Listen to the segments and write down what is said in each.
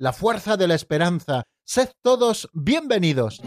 la fuerza de la esperanza. Sed todos bienvenidos.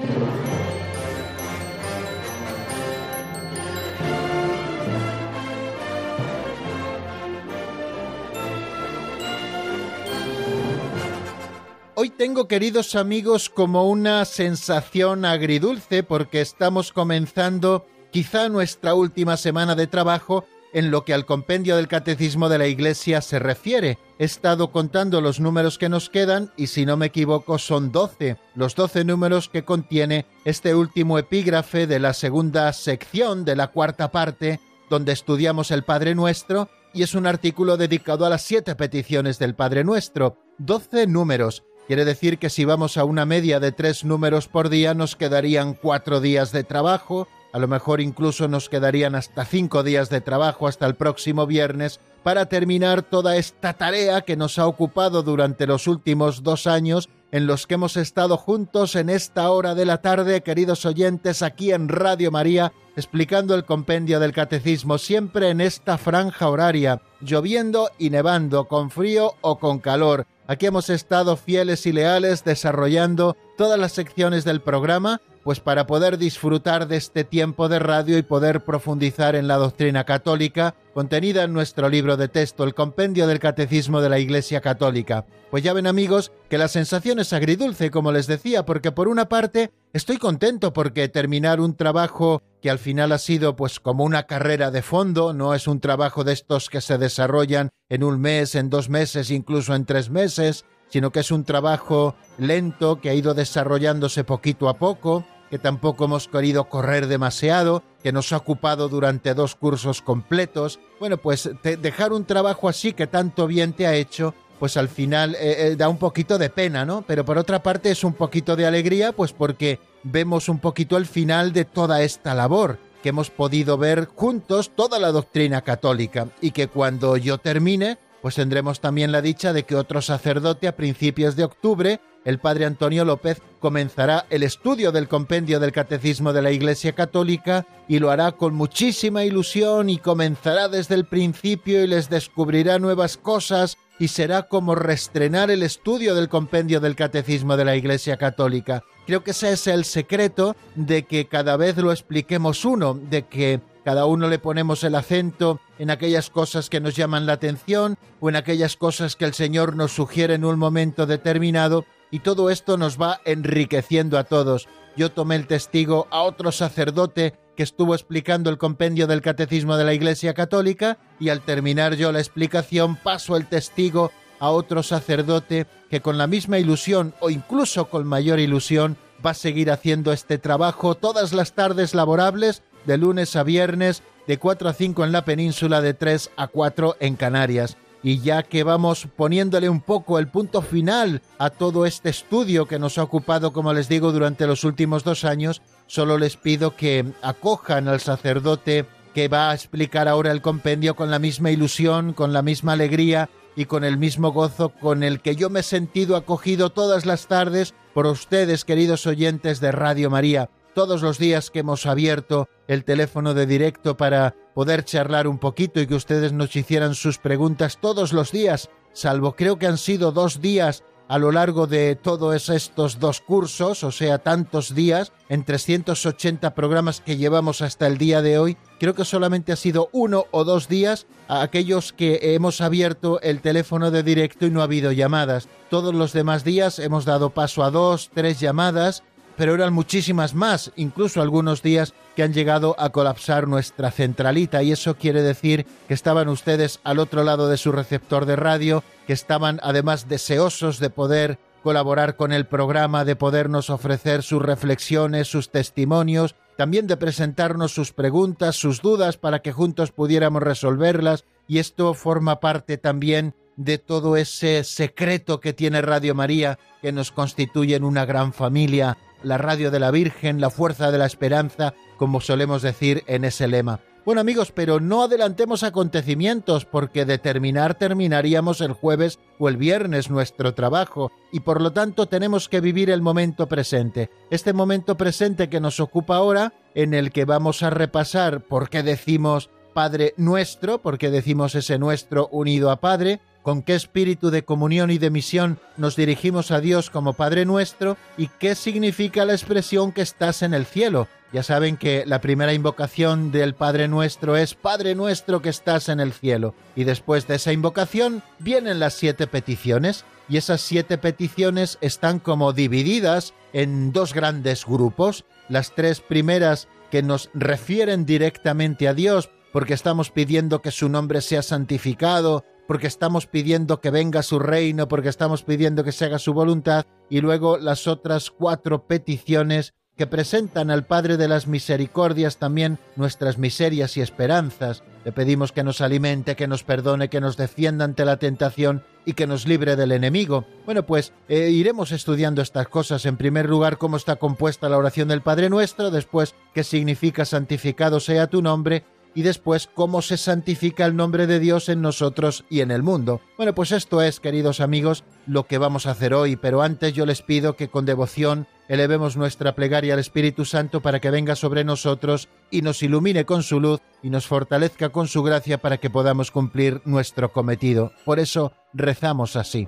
Hoy tengo, queridos amigos, como una sensación agridulce porque estamos comenzando quizá nuestra última semana de trabajo en lo que al compendio del Catecismo de la Iglesia se refiere. He estado contando los números que nos quedan y si no me equivoco son doce, los doce números que contiene este último epígrafe de la segunda sección de la cuarta parte, donde estudiamos el Padre Nuestro, y es un artículo dedicado a las siete peticiones del Padre Nuestro. Doce números Quiere decir que si vamos a una media de tres números por día nos quedarían cuatro días de trabajo, a lo mejor incluso nos quedarían hasta cinco días de trabajo hasta el próximo viernes para terminar toda esta tarea que nos ha ocupado durante los últimos dos años en los que hemos estado juntos en esta hora de la tarde, queridos oyentes, aquí en Radio María, explicando el compendio del catecismo, siempre en esta franja horaria, lloviendo y nevando, con frío o con calor, Aquí hemos estado fieles y leales desarrollando todas las secciones del programa, pues para poder disfrutar de este tiempo de radio y poder profundizar en la doctrina católica contenida en nuestro libro de texto, el Compendio del Catecismo de la Iglesia Católica. Pues ya ven amigos que la sensación es agridulce, como les decía, porque por una parte estoy contento porque terminar un trabajo que al final ha sido pues como una carrera de fondo, no es un trabajo de estos que se desarrollan en un mes, en dos meses, incluso en tres meses, sino que es un trabajo lento que ha ido desarrollándose poquito a poco, que tampoco hemos querido correr demasiado, que nos ha ocupado durante dos cursos completos. Bueno, pues dejar un trabajo así que tanto bien te ha hecho, pues al final eh, eh, da un poquito de pena, ¿no? Pero por otra parte es un poquito de alegría, pues porque vemos un poquito el final de toda esta labor que hemos podido ver juntos toda la doctrina católica y que cuando yo termine, pues tendremos también la dicha de que otro sacerdote a principios de octubre el padre Antonio López comenzará el estudio del compendio del Catecismo de la Iglesia Católica y lo hará con muchísima ilusión y comenzará desde el principio y les descubrirá nuevas cosas y será como restrenar el estudio del compendio del Catecismo de la Iglesia Católica. Creo que ese es el secreto de que cada vez lo expliquemos uno, de que cada uno le ponemos el acento en aquellas cosas que nos llaman la atención o en aquellas cosas que el Señor nos sugiere en un momento determinado y todo esto nos va enriqueciendo a todos. Yo tomé el testigo a otro sacerdote que estuvo explicando el compendio del Catecismo de la Iglesia Católica y al terminar yo la explicación paso el testigo a otro sacerdote que con la misma ilusión o incluso con mayor ilusión va a seguir haciendo este trabajo todas las tardes laborables de lunes a viernes de 4 a 5 en la península de 3 a 4 en Canarias y ya que vamos poniéndole un poco el punto final a todo este estudio que nos ha ocupado, como les digo, durante los últimos dos años, solo les pido que acojan al sacerdote que va a explicar ahora el compendio con la misma ilusión, con la misma alegría y con el mismo gozo con el que yo me he sentido acogido todas las tardes por ustedes, queridos oyentes de Radio María todos los días que hemos abierto el teléfono de directo para poder charlar un poquito y que ustedes nos hicieran sus preguntas todos los días, salvo creo que han sido dos días a lo largo de todos estos dos cursos, o sea, tantos días, en 380 programas que llevamos hasta el día de hoy, creo que solamente ha sido uno o dos días a aquellos que hemos abierto el teléfono de directo y no ha habido llamadas. Todos los demás días hemos dado paso a dos, tres llamadas pero eran muchísimas más, incluso algunos días que han llegado a colapsar nuestra centralita. Y eso quiere decir que estaban ustedes al otro lado de su receptor de radio, que estaban además deseosos de poder colaborar con el programa, de podernos ofrecer sus reflexiones, sus testimonios, también de presentarnos sus preguntas, sus dudas para que juntos pudiéramos resolverlas. Y esto forma parte también de todo ese secreto que tiene Radio María, que nos constituye en una gran familia, la radio de la Virgen, la fuerza de la esperanza, como solemos decir en ese lema. Bueno amigos, pero no adelantemos acontecimientos porque de terminar terminaríamos el jueves o el viernes nuestro trabajo y por lo tanto tenemos que vivir el momento presente. Este momento presente que nos ocupa ahora, en el que vamos a repasar por qué decimos Padre nuestro, por qué decimos ese nuestro unido a Padre, con qué espíritu de comunión y de misión nos dirigimos a Dios como Padre nuestro y qué significa la expresión que estás en el cielo. Ya saben que la primera invocación del Padre nuestro es Padre nuestro que estás en el cielo. Y después de esa invocación vienen las siete peticiones y esas siete peticiones están como divididas en dos grandes grupos. Las tres primeras que nos refieren directamente a Dios porque estamos pidiendo que su nombre sea santificado, porque estamos pidiendo que venga su reino, porque estamos pidiendo que se haga su voluntad, y luego las otras cuatro peticiones que presentan al Padre de las Misericordias también nuestras miserias y esperanzas. Le pedimos que nos alimente, que nos perdone, que nos defienda ante la tentación y que nos libre del enemigo. Bueno, pues eh, iremos estudiando estas cosas. En primer lugar, cómo está compuesta la oración del Padre Nuestro, después qué significa santificado sea tu nombre y después cómo se santifica el nombre de Dios en nosotros y en el mundo. Bueno, pues esto es, queridos amigos, lo que vamos a hacer hoy, pero antes yo les pido que con devoción elevemos nuestra plegaria al Espíritu Santo para que venga sobre nosotros y nos ilumine con su luz y nos fortalezca con su gracia para que podamos cumplir nuestro cometido. Por eso rezamos así.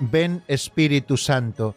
Ven Espíritu Santo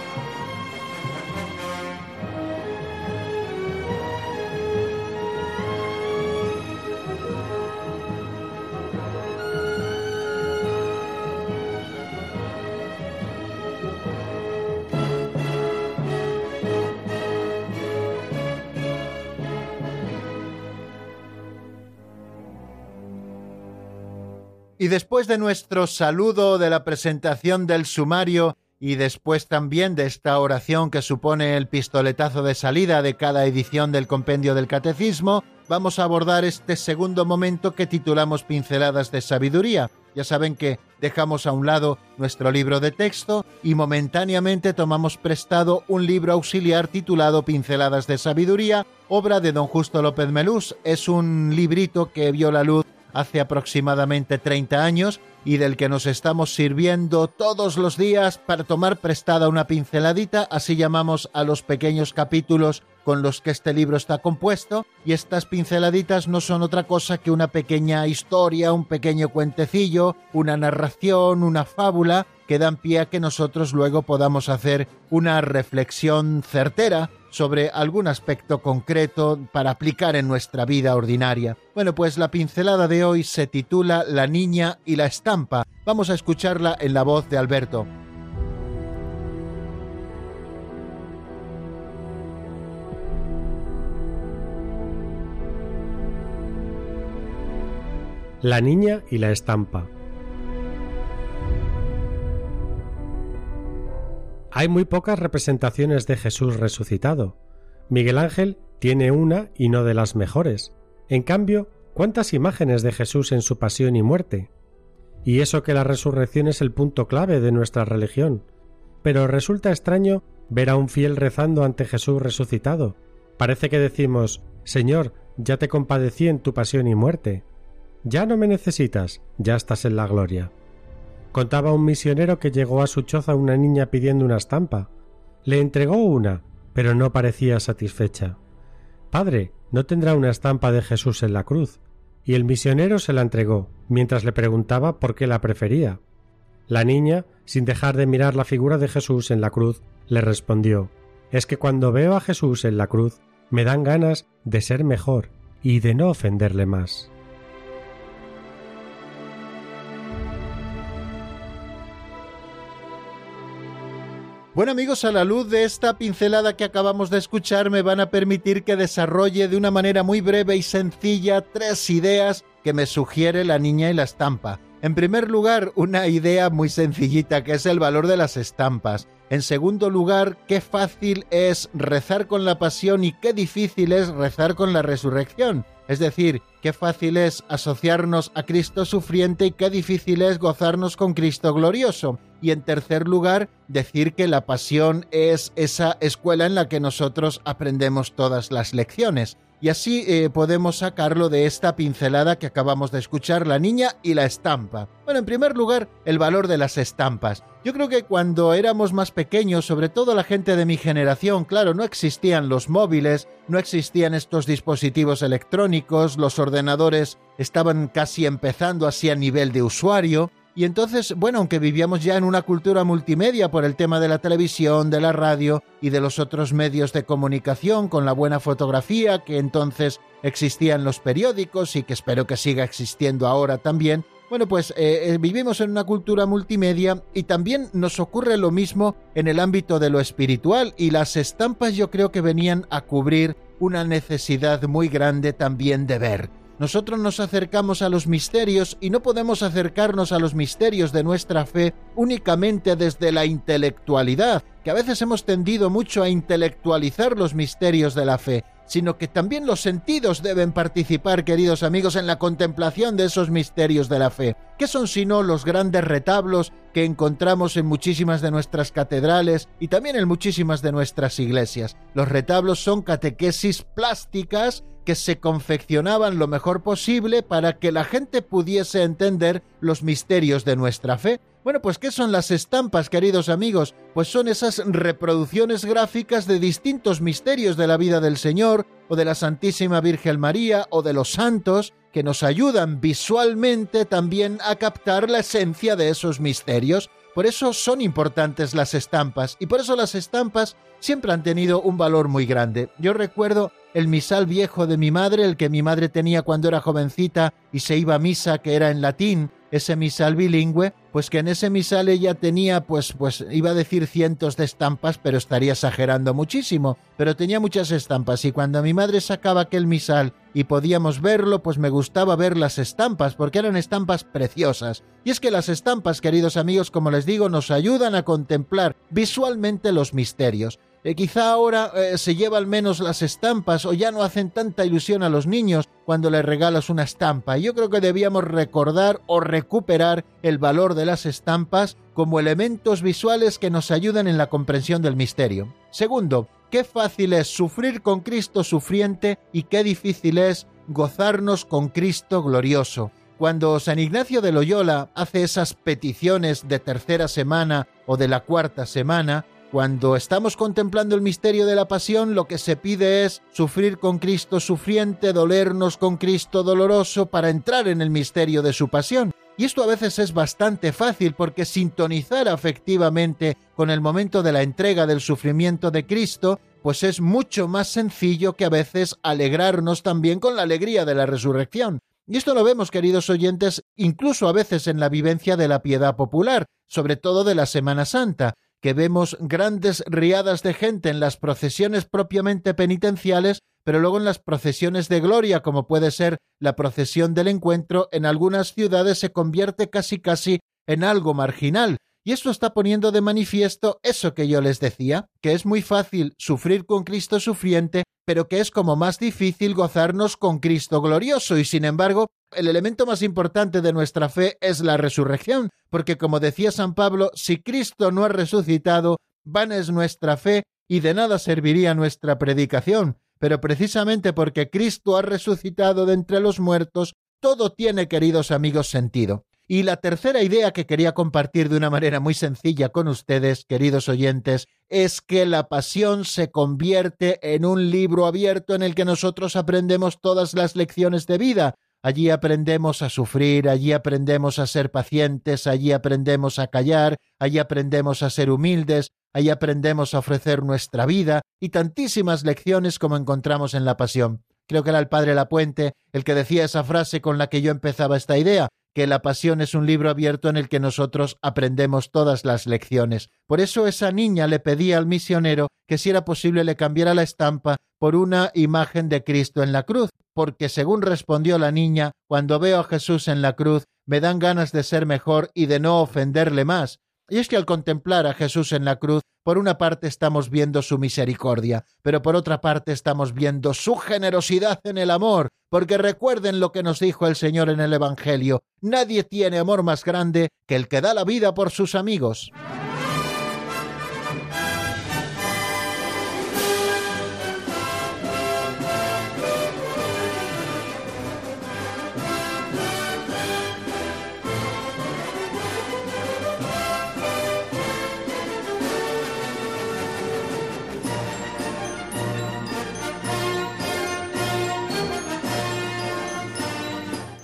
Después de nuestro saludo de la presentación del sumario y después también de esta oración que supone el pistoletazo de salida de cada edición del compendio del catecismo, vamos a abordar este segundo momento que titulamos Pinceladas de Sabiduría. Ya saben que dejamos a un lado nuestro libro de texto y momentáneamente tomamos prestado un libro auxiliar titulado Pinceladas de Sabiduría, obra de don Justo López Melús. Es un librito que vio la luz hace aproximadamente 30 años y del que nos estamos sirviendo todos los días para tomar prestada una pinceladita, así llamamos a los pequeños capítulos con los que este libro está compuesto, y estas pinceladitas no son otra cosa que una pequeña historia, un pequeño cuentecillo, una narración, una fábula, que dan pie a que nosotros luego podamos hacer una reflexión certera sobre algún aspecto concreto para aplicar en nuestra vida ordinaria. Bueno, pues la pincelada de hoy se titula La niña y la estampa. Vamos a escucharla en la voz de Alberto. La niña y la estampa. Hay muy pocas representaciones de Jesús resucitado. Miguel Ángel tiene una y no de las mejores. En cambio, ¿cuántas imágenes de Jesús en su pasión y muerte? Y eso que la resurrección es el punto clave de nuestra religión. Pero resulta extraño ver a un fiel rezando ante Jesús resucitado. Parece que decimos, Señor, ya te compadecí en tu pasión y muerte. Ya no me necesitas, ya estás en la gloria. Contaba un misionero que llegó a su choza una niña pidiendo una estampa. Le entregó una, pero no parecía satisfecha. Padre, ¿no tendrá una estampa de Jesús en la cruz? Y el misionero se la entregó, mientras le preguntaba por qué la prefería. La niña, sin dejar de mirar la figura de Jesús en la cruz, le respondió Es que cuando veo a Jesús en la cruz, me dan ganas de ser mejor y de no ofenderle más. Bueno amigos, a la luz de esta pincelada que acabamos de escuchar me van a permitir que desarrolle de una manera muy breve y sencilla tres ideas que me sugiere la niña y la estampa. En primer lugar, una idea muy sencillita que es el valor de las estampas. En segundo lugar, qué fácil es rezar con la pasión y qué difícil es rezar con la resurrección. Es decir, qué fácil es asociarnos a Cristo sufriente y qué difícil es gozarnos con Cristo glorioso. Y en tercer lugar, decir que la pasión es esa escuela en la que nosotros aprendemos todas las lecciones. Y así eh, podemos sacarlo de esta pincelada que acabamos de escuchar, la niña y la estampa. Bueno, en primer lugar, el valor de las estampas. Yo creo que cuando éramos más pequeños, sobre todo la gente de mi generación, claro, no existían los móviles, no existían estos dispositivos electrónicos, los ordenadores estaban casi empezando así a nivel de usuario, y entonces, bueno, aunque vivíamos ya en una cultura multimedia por el tema de la televisión, de la radio y de los otros medios de comunicación con la buena fotografía que entonces existía en los periódicos y que espero que siga existiendo ahora también, bueno, pues eh, eh, vivimos en una cultura multimedia y también nos ocurre lo mismo en el ámbito de lo espiritual y las estampas yo creo que venían a cubrir una necesidad muy grande también de ver nosotros nos acercamos a los misterios y no podemos acercarnos a los misterios de nuestra fe únicamente desde la intelectualidad, que a veces hemos tendido mucho a intelectualizar los misterios de la fe, sino que también los sentidos deben participar, queridos amigos, en la contemplación de esos misterios de la fe. ¿Qué son sino los grandes retablos que encontramos en muchísimas de nuestras catedrales y también en muchísimas de nuestras iglesias? Los retablos son catequesis plásticas que se confeccionaban lo mejor posible para que la gente pudiese entender los misterios de nuestra fe. Bueno, pues ¿qué son las estampas, queridos amigos? Pues son esas reproducciones gráficas de distintos misterios de la vida del Señor, o de la Santísima Virgen María, o de los santos, que nos ayudan visualmente también a captar la esencia de esos misterios. Por eso son importantes las estampas, y por eso las estampas siempre han tenido un valor muy grande. Yo recuerdo el misal viejo de mi madre, el que mi madre tenía cuando era jovencita y se iba a misa, que era en latín, ese misal bilingüe, pues que en ese misal ella tenía, pues, pues iba a decir cientos de estampas, pero estaría exagerando muchísimo, pero tenía muchas estampas y cuando mi madre sacaba aquel misal y podíamos verlo, pues me gustaba ver las estampas, porque eran estampas preciosas. Y es que las estampas, queridos amigos, como les digo, nos ayudan a contemplar visualmente los misterios. Eh, quizá ahora eh, se llevan menos las estampas o ya no hacen tanta ilusión a los niños cuando les regalas una estampa. Yo creo que debíamos recordar o recuperar el valor de las estampas como elementos visuales que nos ayudan en la comprensión del misterio. Segundo, qué fácil es sufrir con Cristo sufriente y qué difícil es gozarnos con Cristo glorioso. Cuando San Ignacio de Loyola hace esas peticiones de tercera semana o de la cuarta semana, cuando estamos contemplando el misterio de la pasión, lo que se pide es sufrir con Cristo sufriente, dolernos con Cristo doloroso para entrar en el misterio de su pasión. Y esto a veces es bastante fácil porque sintonizar afectivamente con el momento de la entrega del sufrimiento de Cristo, pues es mucho más sencillo que a veces alegrarnos también con la alegría de la resurrección. Y esto lo vemos, queridos oyentes, incluso a veces en la vivencia de la piedad popular, sobre todo de la Semana Santa que vemos grandes riadas de gente en las procesiones propiamente penitenciales, pero luego en las procesiones de gloria, como puede ser la procesión del encuentro, en algunas ciudades se convierte casi casi en algo marginal, y esto está poniendo de manifiesto eso que yo les decía, que es muy fácil sufrir con Cristo sufriente, pero que es como más difícil gozarnos con Cristo glorioso, y sin embargo, el elemento más importante de nuestra fe es la resurrección, porque como decía San Pablo, si Cristo no ha resucitado, vana es nuestra fe y de nada serviría nuestra predicación. Pero precisamente porque Cristo ha resucitado de entre los muertos, todo tiene, queridos amigos, sentido. Y la tercera idea que quería compartir de una manera muy sencilla con ustedes, queridos oyentes, es que la pasión se convierte en un libro abierto en el que nosotros aprendemos todas las lecciones de vida. Allí aprendemos a sufrir, allí aprendemos a ser pacientes, allí aprendemos a callar, allí aprendemos a ser humildes, allí aprendemos a ofrecer nuestra vida y tantísimas lecciones como encontramos en la pasión. Creo que era el padre Lapuente el que decía esa frase con la que yo empezaba esta idea, que la Pasión es un libro abierto en el que nosotros aprendemos todas las lecciones. Por eso esa niña le pedía al misionero que si era posible le cambiara la estampa por una imagen de Cristo en la cruz, porque según respondió la niña, cuando veo a Jesús en la cruz, me dan ganas de ser mejor y de no ofenderle más. Y es que al contemplar a Jesús en la cruz, por una parte estamos viendo su misericordia, pero por otra parte estamos viendo su generosidad en el amor, porque recuerden lo que nos dijo el Señor en el Evangelio, nadie tiene amor más grande que el que da la vida por sus amigos.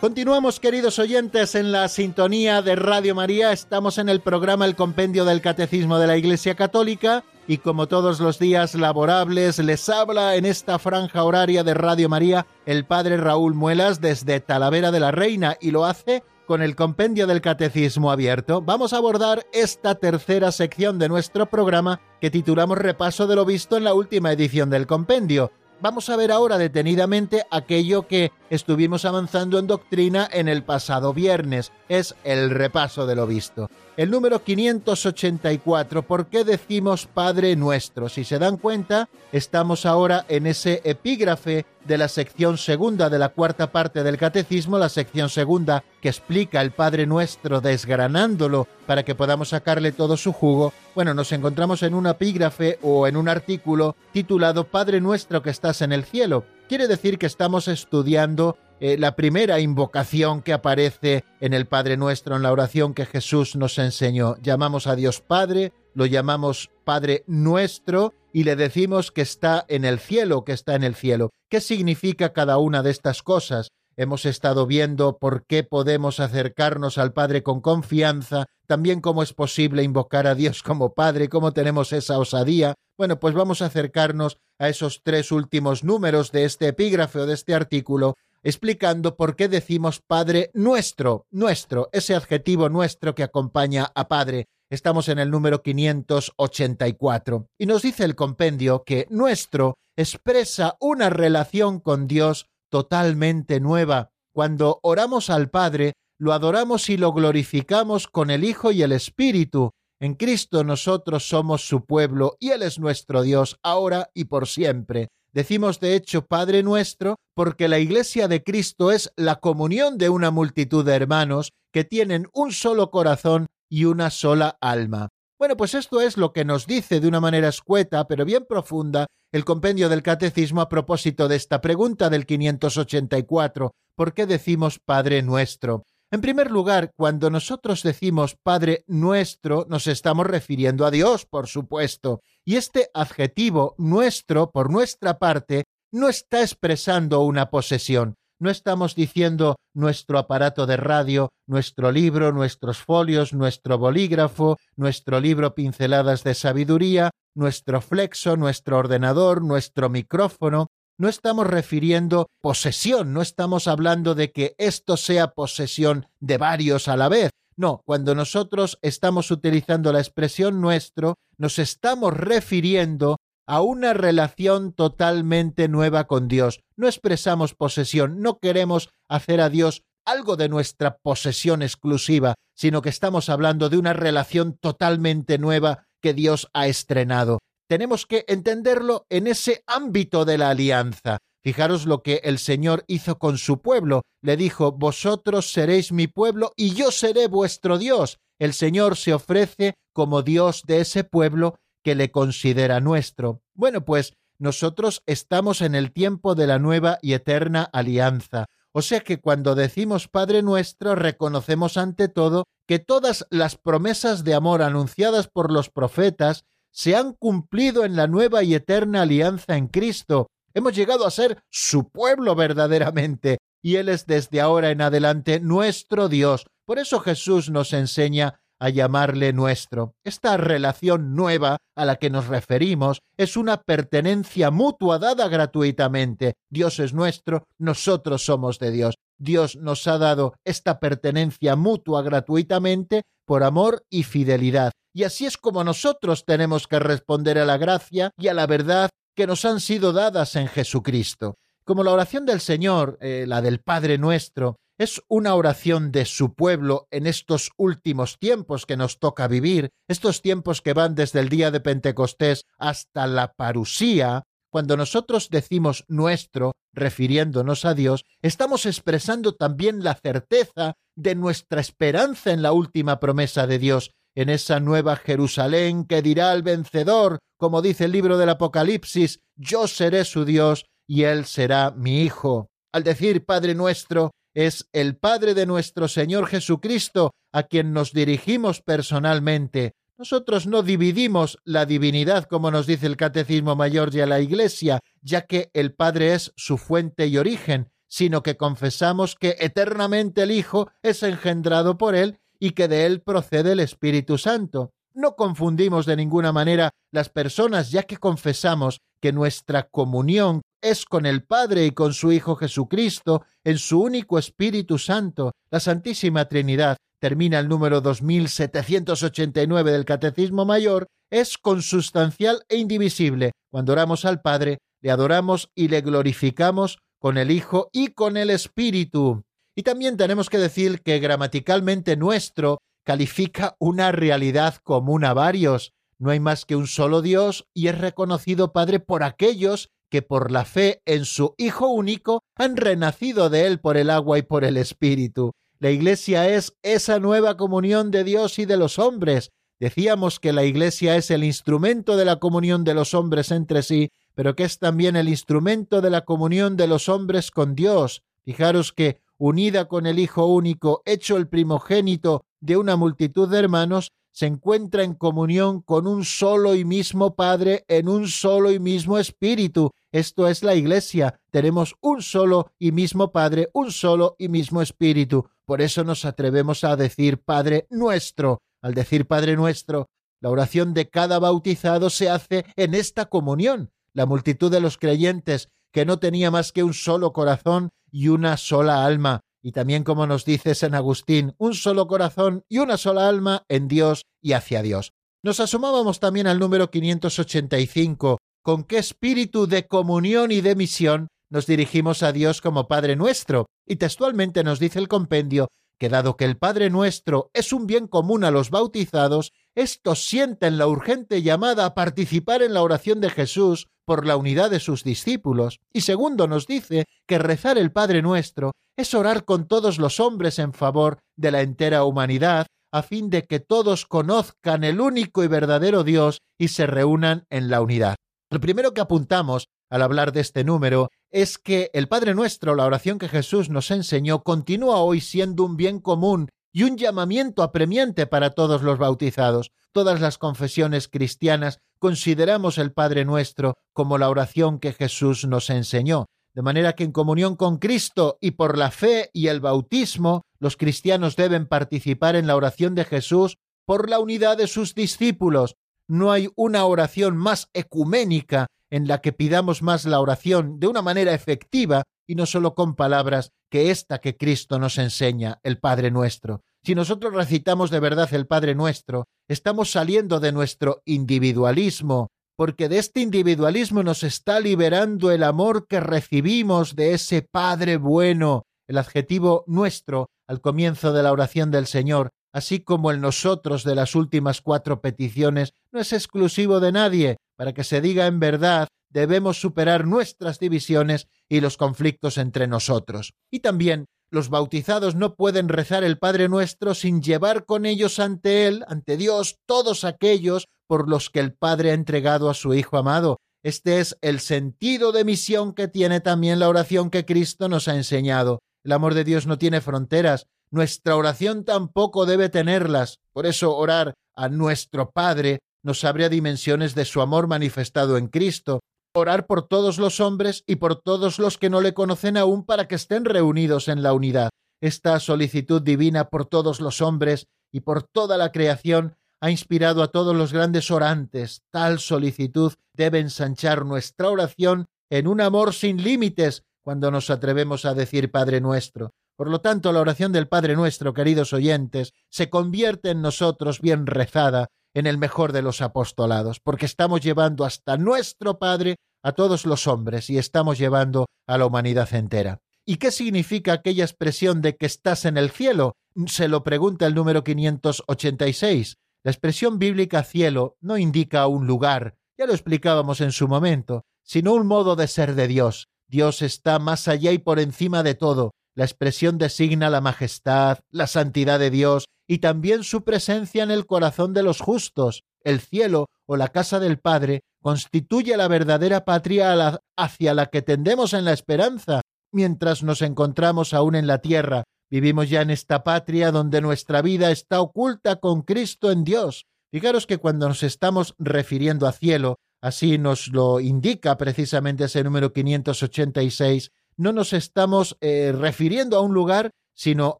Continuamos, queridos oyentes, en la sintonía de Radio María. Estamos en el programa El Compendio del Catecismo de la Iglesia Católica y como todos los días laborables, les habla en esta franja horaria de Radio María el Padre Raúl Muelas desde Talavera de la Reina y lo hace con el Compendio del Catecismo abierto. Vamos a abordar esta tercera sección de nuestro programa que titulamos Repaso de lo visto en la última edición del Compendio vamos a ver ahora detenidamente aquello que estuvimos avanzando en doctrina en el pasado viernes. Es el repaso de lo visto. El número 584, ¿por qué decimos Padre nuestro? Si se dan cuenta, estamos ahora en ese epígrafe de la sección segunda de la cuarta parte del Catecismo, la sección segunda que explica el Padre nuestro desgranándolo para que podamos sacarle todo su jugo. Bueno, nos encontramos en un epígrafe o en un artículo titulado Padre nuestro que estás en el cielo. Quiere decir que estamos estudiando eh, la primera invocación que aparece en el Padre Nuestro, en la oración que Jesús nos enseñó. Llamamos a Dios Padre, lo llamamos Padre Nuestro y le decimos que está en el cielo, que está en el cielo. ¿Qué significa cada una de estas cosas? Hemos estado viendo por qué podemos acercarnos al Padre con confianza, también cómo es posible invocar a Dios como Padre, cómo tenemos esa osadía. Bueno, pues vamos a acercarnos a esos tres últimos números de este epígrafe o de este artículo explicando por qué decimos Padre nuestro, nuestro, ese adjetivo nuestro que acompaña a Padre. Estamos en el número 584. Y nos dice el compendio que nuestro expresa una relación con Dios totalmente nueva. Cuando oramos al Padre, lo adoramos y lo glorificamos con el Hijo y el Espíritu. En Cristo nosotros somos su pueblo y Él es nuestro Dios ahora y por siempre. Decimos de hecho Padre nuestro porque la Iglesia de Cristo es la comunión de una multitud de hermanos que tienen un solo corazón y una sola alma. Bueno, pues esto es lo que nos dice de una manera escueta, pero bien profunda, el compendio del Catecismo a propósito de esta pregunta del 584, ¿por qué decimos Padre nuestro? En primer lugar, cuando nosotros decimos Padre nuestro, nos estamos refiriendo a Dios, por supuesto, y este adjetivo nuestro, por nuestra parte, no está expresando una posesión. No estamos diciendo nuestro aparato de radio, nuestro libro, nuestros folios, nuestro bolígrafo, nuestro libro Pinceladas de Sabiduría, nuestro flexo, nuestro ordenador, nuestro micrófono no estamos refiriendo posesión, no estamos hablando de que esto sea posesión de varios a la vez. No, cuando nosotros estamos utilizando la expresión nuestro, nos estamos refiriendo a una relación totalmente nueva con Dios. No expresamos posesión, no queremos hacer a Dios algo de nuestra posesión exclusiva, sino que estamos hablando de una relación totalmente nueva que Dios ha estrenado tenemos que entenderlo en ese ámbito de la alianza. Fijaros lo que el Señor hizo con su pueblo. Le dijo, Vosotros seréis mi pueblo y yo seré vuestro Dios. El Señor se ofrece como Dios de ese pueblo que le considera nuestro. Bueno, pues nosotros estamos en el tiempo de la nueva y eterna alianza. O sea que cuando decimos Padre nuestro, reconocemos ante todo que todas las promesas de amor anunciadas por los profetas se han cumplido en la nueva y eterna alianza en Cristo. Hemos llegado a ser su pueblo verdaderamente, y Él es desde ahora en adelante nuestro Dios. Por eso Jesús nos enseña a llamarle nuestro. Esta relación nueva a la que nos referimos es una pertenencia mutua dada gratuitamente. Dios es nuestro, nosotros somos de Dios. Dios nos ha dado esta pertenencia mutua gratuitamente por amor y fidelidad. Y así es como nosotros tenemos que responder a la gracia y a la verdad que nos han sido dadas en Jesucristo. Como la oración del Señor, eh, la del Padre nuestro, es una oración de su pueblo en estos últimos tiempos que nos toca vivir, estos tiempos que van desde el día de Pentecostés hasta la parusía, cuando nosotros decimos nuestro, refiriéndonos a Dios, estamos expresando también la certeza de nuestra esperanza en la última promesa de Dios, en esa nueva Jerusalén que dirá al vencedor, como dice el libro del Apocalipsis, yo seré su Dios y él será mi Hijo. Al decir Padre nuestro, es el Padre de nuestro Señor Jesucristo a quien nos dirigimos personalmente, nosotros no dividimos la divinidad, como nos dice el Catecismo Mayor a la Iglesia, ya que el Padre es su fuente y origen, sino que confesamos que eternamente el Hijo es engendrado por Él y que de Él procede el Espíritu Santo. No confundimos de ninguna manera las personas, ya que confesamos que nuestra comunión es con el Padre y con su Hijo Jesucristo, en su único Espíritu Santo, la Santísima Trinidad, termina el número 2789 del Catecismo Mayor, es consustancial e indivisible. Cuando oramos al Padre, le adoramos y le glorificamos con el Hijo y con el Espíritu. Y también tenemos que decir que gramaticalmente nuestro califica una realidad común a varios. No hay más que un solo Dios y es reconocido Padre por aquellos que por la fe en su Hijo único han renacido de Él por el agua y por el Espíritu. La Iglesia es esa nueva comunión de Dios y de los hombres. Decíamos que la Iglesia es el instrumento de la comunión de los hombres entre sí, pero que es también el instrumento de la comunión de los hombres con Dios. Fijaros que, unida con el Hijo único, hecho el primogénito de una multitud de hermanos, se encuentra en comunión con un solo y mismo Padre en un solo y mismo Espíritu. Esto es la Iglesia. Tenemos un solo y mismo Padre, un solo y mismo Espíritu. Por eso nos atrevemos a decir Padre nuestro. Al decir Padre nuestro, la oración de cada bautizado se hace en esta comunión. La multitud de los creyentes, que no tenía más que un solo corazón y una sola alma, y también como nos dice San Agustín, un solo corazón y una sola alma en Dios y hacia Dios. Nos asomábamos también al número 585, con qué espíritu de comunión y de misión nos dirigimos a Dios como Padre nuestro, y textualmente nos dice el compendio que dado que el Padre nuestro es un bien común a los bautizados, estos sienten la urgente llamada a participar en la oración de Jesús por la unidad de sus discípulos. Y segundo nos dice que rezar el Padre nuestro es orar con todos los hombres en favor de la entera humanidad, a fin de que todos conozcan el único y verdadero Dios y se reúnan en la unidad. Lo primero que apuntamos al hablar de este número es que el Padre Nuestro, la oración que Jesús nos enseñó, continúa hoy siendo un bien común y un llamamiento apremiante para todos los bautizados. Todas las confesiones cristianas consideramos el Padre Nuestro como la oración que Jesús nos enseñó. De manera que en comunión con Cristo y por la fe y el bautismo, los cristianos deben participar en la oración de Jesús por la unidad de sus discípulos. No hay una oración más ecuménica en la que pidamos más la oración de una manera efectiva y no solo con palabras que esta que Cristo nos enseña, el Padre nuestro. Si nosotros recitamos de verdad el Padre nuestro, estamos saliendo de nuestro individualismo, porque de este individualismo nos está liberando el amor que recibimos de ese Padre bueno. El adjetivo nuestro al comienzo de la oración del Señor, así como el nosotros de las últimas cuatro peticiones, no es exclusivo de nadie, para que se diga en verdad, debemos superar nuestras divisiones y los conflictos entre nosotros. Y también los bautizados no pueden rezar el Padre nuestro sin llevar con ellos ante Él, ante Dios, todos aquellos por los que el Padre ha entregado a su Hijo amado. Este es el sentido de misión que tiene también la oración que Cristo nos ha enseñado. El amor de Dios no tiene fronteras, nuestra oración tampoco debe tenerlas. Por eso orar a nuestro Padre nos abre a dimensiones de su amor manifestado en Cristo, orar por todos los hombres y por todos los que no le conocen aún para que estén reunidos en la unidad. Esta solicitud divina por todos los hombres y por toda la creación ha inspirado a todos los grandes orantes. Tal solicitud debe ensanchar nuestra oración en un amor sin límites cuando nos atrevemos a decir Padre nuestro. Por lo tanto, la oración del Padre nuestro, queridos oyentes, se convierte en nosotros bien rezada en el mejor de los apostolados, porque estamos llevando hasta nuestro Padre a todos los hombres y estamos llevando a la humanidad entera. ¿Y qué significa aquella expresión de que estás en el cielo? Se lo pregunta el número 586. La expresión bíblica cielo no indica un lugar, ya lo explicábamos en su momento, sino un modo de ser de Dios. Dios está más allá y por encima de todo. La expresión designa la majestad, la santidad de Dios y también su presencia en el corazón de los justos. El cielo o la casa del Padre constituye la verdadera patria hacia la que tendemos en la esperanza, mientras nos encontramos aún en la tierra. Vivimos ya en esta patria donde nuestra vida está oculta con Cristo en Dios. Fijaros que cuando nos estamos refiriendo a cielo, así nos lo indica precisamente ese número 586, no nos estamos eh, refiriendo a un lugar, sino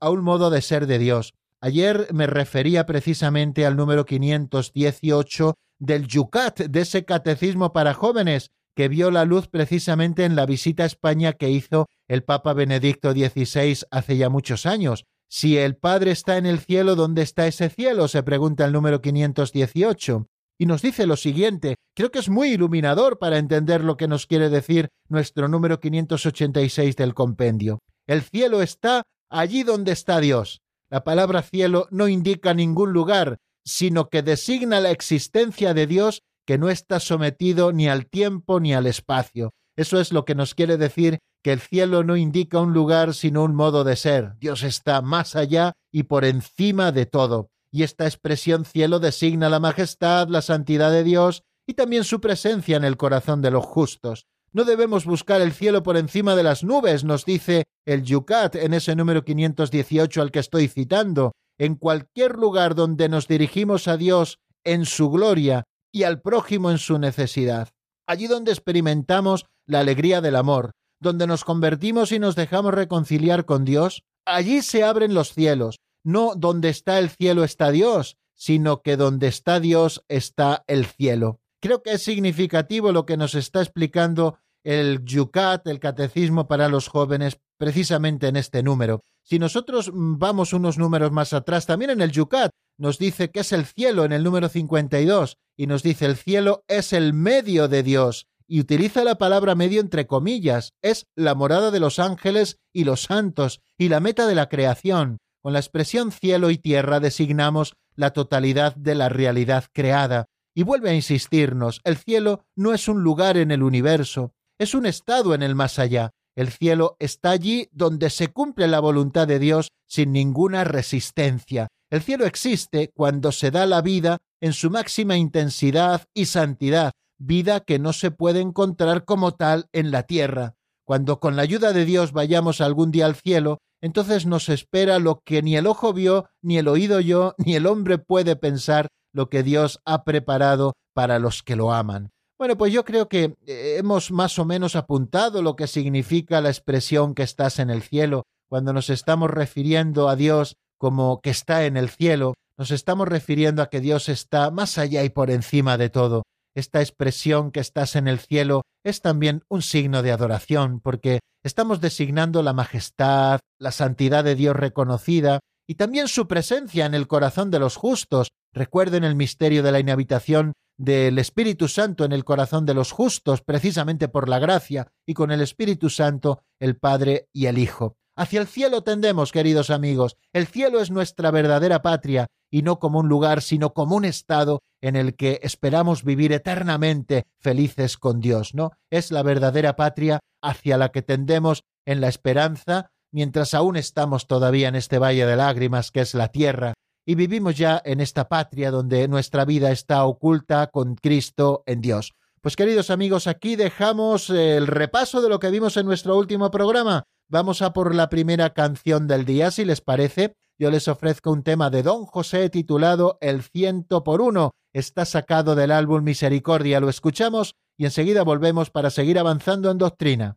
a un modo de ser de Dios. Ayer me refería precisamente al número 518 del Yucat, de ese catecismo para jóvenes, que vio la luz precisamente en la visita a España que hizo el Papa Benedicto XVI hace ya muchos años. Si el Padre está en el cielo, ¿dónde está ese cielo? se pregunta el número 518. Y nos dice lo siguiente, creo que es muy iluminador para entender lo que nos quiere decir nuestro número 586 del compendio. El cielo está allí donde está Dios. La palabra cielo no indica ningún lugar, sino que designa la existencia de Dios que no está sometido ni al tiempo ni al espacio. Eso es lo que nos quiere decir que el cielo no indica un lugar sino un modo de ser. Dios está más allá y por encima de todo. Y esta expresión cielo designa la majestad, la santidad de Dios y también su presencia en el corazón de los justos. No debemos buscar el cielo por encima de las nubes, nos dice el Yucat en ese número 518 al que estoy citando. En cualquier lugar donde nos dirigimos a Dios en su gloria y al prójimo en su necesidad. Allí donde experimentamos la alegría del amor, donde nos convertimos y nos dejamos reconciliar con Dios, allí se abren los cielos. No donde está el cielo está Dios, sino que donde está Dios está el cielo. Creo que es significativo lo que nos está explicando el Yucat, el Catecismo para los jóvenes, precisamente en este número. Si nosotros vamos unos números más atrás, también en el Yucat nos dice que es el cielo en el número 52 y nos dice el cielo es el medio de Dios y utiliza la palabra medio entre comillas, es la morada de los ángeles y los santos y la meta de la creación. Con la expresión cielo y tierra designamos la totalidad de la realidad creada. Y vuelve a insistirnos, el cielo no es un lugar en el universo, es un estado en el más allá. El cielo está allí donde se cumple la voluntad de Dios sin ninguna resistencia. El cielo existe cuando se da la vida en su máxima intensidad y santidad, vida que no se puede encontrar como tal en la tierra. Cuando con la ayuda de Dios vayamos algún día al cielo, entonces nos espera lo que ni el ojo vio, ni el oído yo, ni el hombre puede pensar lo que Dios ha preparado para los que lo aman. Bueno, pues yo creo que eh, hemos más o menos apuntado lo que significa la expresión que estás en el cielo. Cuando nos estamos refiriendo a Dios como que está en el cielo, nos estamos refiriendo a que Dios está más allá y por encima de todo. Esta expresión que estás en el cielo es también un signo de adoración, porque estamos designando la majestad, la santidad de Dios reconocida y también su presencia en el corazón de los justos. Recuerden el misterio de la inhabitación del Espíritu Santo en el corazón de los justos, precisamente por la gracia, y con el Espíritu Santo el Padre y el Hijo. Hacia el cielo tendemos, queridos amigos. El cielo es nuestra verdadera patria, y no como un lugar, sino como un estado en el que esperamos vivir eternamente felices con Dios, ¿no? Es la verdadera patria hacia la que tendemos en la esperanza, mientras aún estamos todavía en este valle de lágrimas que es la tierra, y vivimos ya en esta patria donde nuestra vida está oculta con Cristo en Dios. Pues queridos amigos, aquí dejamos el repaso de lo que vimos en nuestro último programa. Vamos a por la primera canción del día, si les parece. Yo les ofrezco un tema de Don José titulado El ciento por uno. Está sacado del álbum Misericordia. Lo escuchamos y enseguida volvemos para seguir avanzando en doctrina.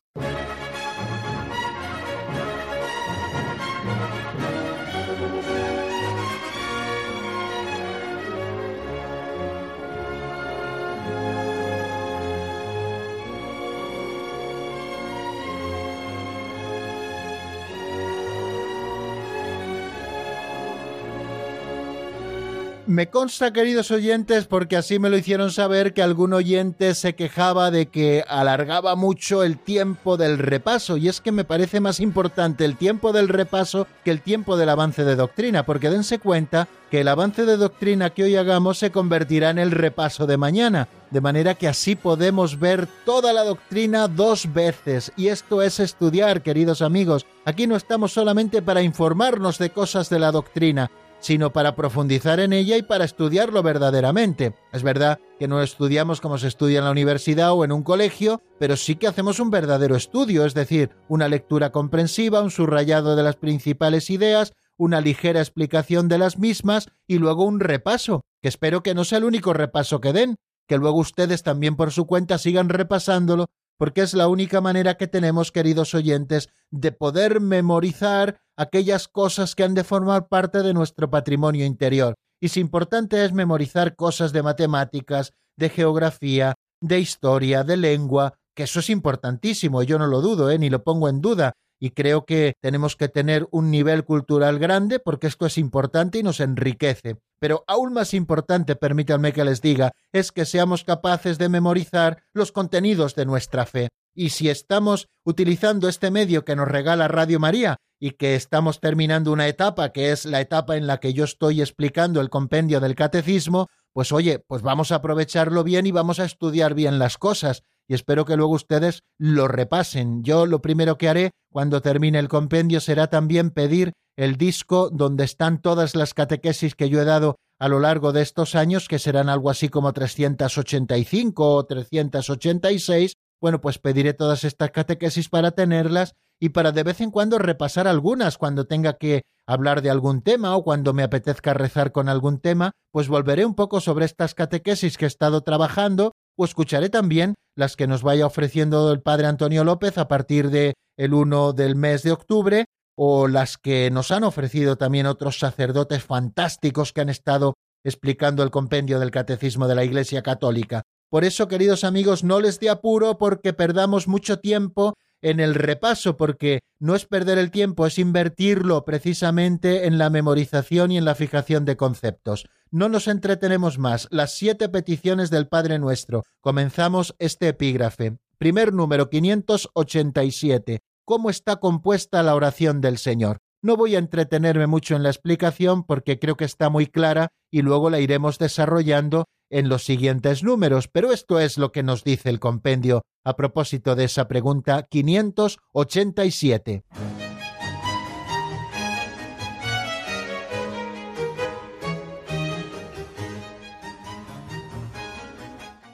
Me consta, queridos oyentes, porque así me lo hicieron saber, que algún oyente se quejaba de que alargaba mucho el tiempo del repaso, y es que me parece más importante el tiempo del repaso que el tiempo del avance de doctrina, porque dense cuenta que el avance de doctrina que hoy hagamos se convertirá en el repaso de mañana, de manera que así podemos ver toda la doctrina dos veces, y esto es estudiar, queridos amigos. Aquí no estamos solamente para informarnos de cosas de la doctrina, sino para profundizar en ella y para estudiarlo verdaderamente. Es verdad que no estudiamos como se estudia en la universidad o en un colegio, pero sí que hacemos un verdadero estudio, es decir, una lectura comprensiva, un subrayado de las principales ideas, una ligera explicación de las mismas y luego un repaso, que espero que no sea el único repaso que den, que luego ustedes también por su cuenta sigan repasándolo, porque es la única manera que tenemos, queridos oyentes, de poder memorizar aquellas cosas que han de formar parte de nuestro patrimonio interior. Y si importante es memorizar cosas de matemáticas, de geografía, de historia, de lengua, que eso es importantísimo, yo no lo dudo, ¿eh? ni lo pongo en duda, y creo que tenemos que tener un nivel cultural grande porque esto es importante y nos enriquece. Pero aún más importante, permítanme que les diga, es que seamos capaces de memorizar los contenidos de nuestra fe. Y si estamos utilizando este medio que nos regala Radio María y que estamos terminando una etapa que es la etapa en la que yo estoy explicando el compendio del catecismo, pues oye, pues vamos a aprovecharlo bien y vamos a estudiar bien las cosas y espero que luego ustedes lo repasen. Yo lo primero que haré cuando termine el compendio será también pedir el disco donde están todas las catequesis que yo he dado a lo largo de estos años, que serán algo así como 385 o 386. Bueno, pues pediré todas estas catequesis para tenerlas y para de vez en cuando repasar algunas cuando tenga que hablar de algún tema o cuando me apetezca rezar con algún tema, pues volveré un poco sobre estas catequesis que he estado trabajando o escucharé también las que nos vaya ofreciendo el padre Antonio López a partir de el 1 del mes de octubre o las que nos han ofrecido también otros sacerdotes fantásticos que han estado explicando el compendio del Catecismo de la Iglesia Católica. Por eso, queridos amigos, no les dé apuro porque perdamos mucho tiempo en el repaso, porque no es perder el tiempo, es invertirlo precisamente en la memorización y en la fijación de conceptos. No nos entretenemos más. Las siete peticiones del Padre Nuestro. Comenzamos este epígrafe. Primer número 587. ¿Cómo está compuesta la oración del Señor? No voy a entretenerme mucho en la explicación porque creo que está muy clara y luego la iremos desarrollando en los siguientes números, pero esto es lo que nos dice el compendio a propósito de esa pregunta 587.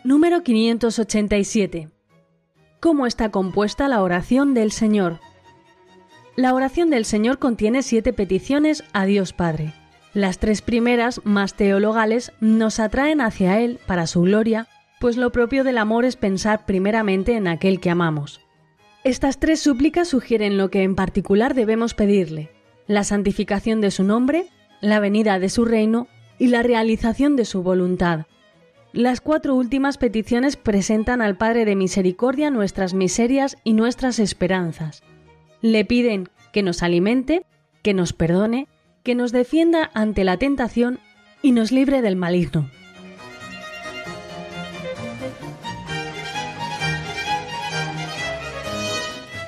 Número 587. ¿Cómo está compuesta la oración del Señor? La oración del Señor contiene siete peticiones a Dios Padre. Las tres primeras, más teologales, nos atraen hacia Él para su gloria, pues lo propio del amor es pensar primeramente en aquel que amamos. Estas tres súplicas sugieren lo que en particular debemos pedirle, la santificación de su nombre, la venida de su reino y la realización de su voluntad. Las cuatro últimas peticiones presentan al Padre de Misericordia nuestras miserias y nuestras esperanzas. Le piden que nos alimente, que nos perdone, que nos defienda ante la tentación y nos libre del maligno.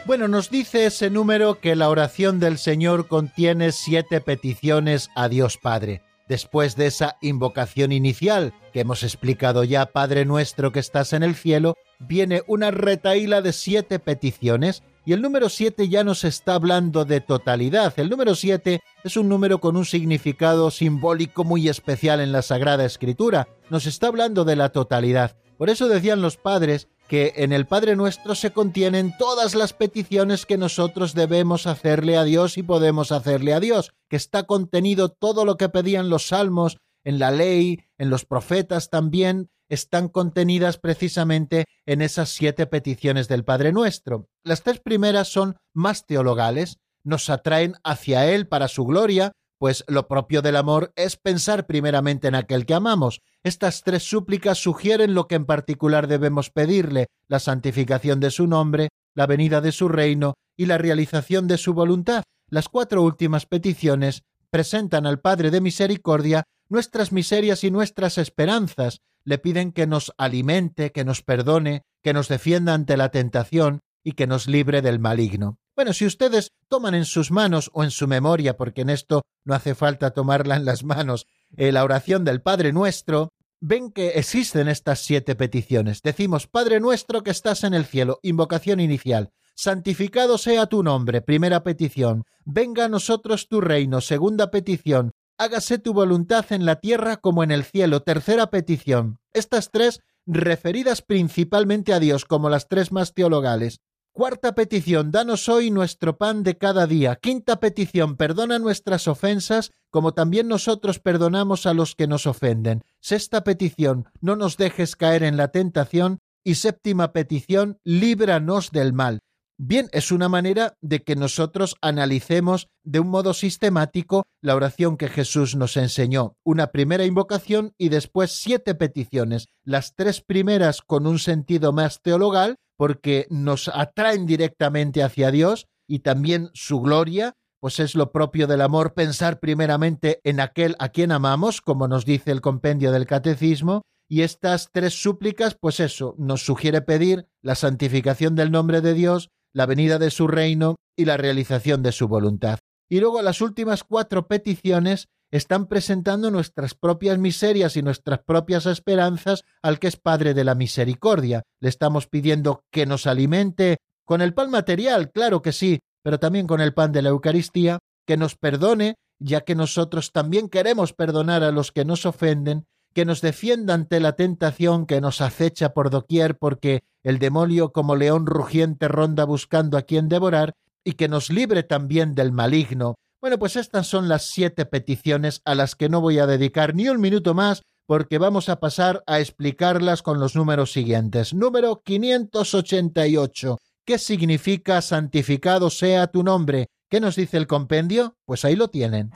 Bueno, nos dice ese número que la oración del Señor contiene siete peticiones a Dios Padre. Después de esa invocación inicial que hemos explicado ya, Padre nuestro que estás en el cielo, viene una retaíla de siete peticiones y el número siete ya nos está hablando de totalidad. El número siete es un número con un significado simbólico muy especial en la Sagrada Escritura. Nos está hablando de la totalidad. Por eso decían los padres que en el Padre Nuestro se contienen todas las peticiones que nosotros debemos hacerle a Dios y podemos hacerle a Dios, que está contenido todo lo que pedían los salmos, en la ley, en los profetas también, están contenidas precisamente en esas siete peticiones del Padre Nuestro. Las tres primeras son más teologales, nos atraen hacia Él para su gloria, pues lo propio del amor es pensar primeramente en aquel que amamos. Estas tres súplicas sugieren lo que en particular debemos pedirle, la santificación de su nombre, la venida de su reino y la realización de su voluntad. Las cuatro últimas peticiones presentan al Padre de Misericordia nuestras miserias y nuestras esperanzas, le piden que nos alimente, que nos perdone, que nos defienda ante la tentación y que nos libre del maligno. Bueno, si ustedes toman en sus manos o en su memoria, porque en esto no hace falta tomarla en las manos, eh, la oración del Padre Nuestro, ven que existen estas siete peticiones. Decimos, Padre Nuestro que estás en el cielo, invocación inicial. Santificado sea tu nombre, primera petición. Venga a nosotros tu reino, segunda petición hágase tu voluntad en la tierra como en el cielo. Tercera petición. Estas tres referidas principalmente a Dios como las tres más teologales. Cuarta petición, danos hoy nuestro pan de cada día. Quinta petición, perdona nuestras ofensas como también nosotros perdonamos a los que nos ofenden. Sexta petición, no nos dejes caer en la tentación. Y séptima petición, líbranos del mal. Bien, es una manera de que nosotros analicemos de un modo sistemático la oración que Jesús nos enseñó. Una primera invocación y después siete peticiones. Las tres primeras con un sentido más teologal, porque nos atraen directamente hacia Dios y también su gloria, pues es lo propio del amor pensar primeramente en aquel a quien amamos, como nos dice el compendio del catecismo, y estas tres súplicas, pues eso, nos sugiere pedir la santificación del nombre de Dios, la venida de su reino y la realización de su voluntad. Y luego las últimas cuatro peticiones están presentando nuestras propias miserias y nuestras propias esperanzas al que es Padre de la Misericordia. Le estamos pidiendo que nos alimente con el pan material, claro que sí, pero también con el pan de la Eucaristía, que nos perdone, ya que nosotros también queremos perdonar a los que nos ofenden, que nos defienda ante la tentación que nos acecha por doquier porque el demonio como león rugiente ronda buscando a quien devorar, y que nos libre también del maligno, Bueno, pues estas son las siete peticiones a las que no voy a dedicar ni un minuto más porque vamos a pasar a explicarlas con los números siguientes. Número 588. ¿Qué significa santificado sea tu nombre? ¿Qué nos dice el compendio? Pues ahí lo tienen.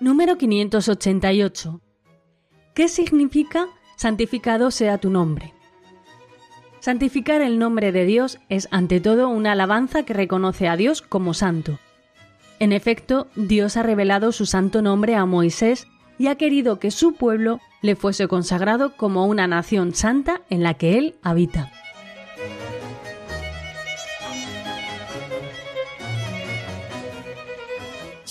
Número 588. ¿Qué significa santificado sea tu nombre? Santificar el nombre de Dios es ante todo una alabanza que reconoce a Dios como santo. En efecto, Dios ha revelado su santo nombre a Moisés y ha querido que su pueblo le fuese consagrado como una nación santa en la que él habita.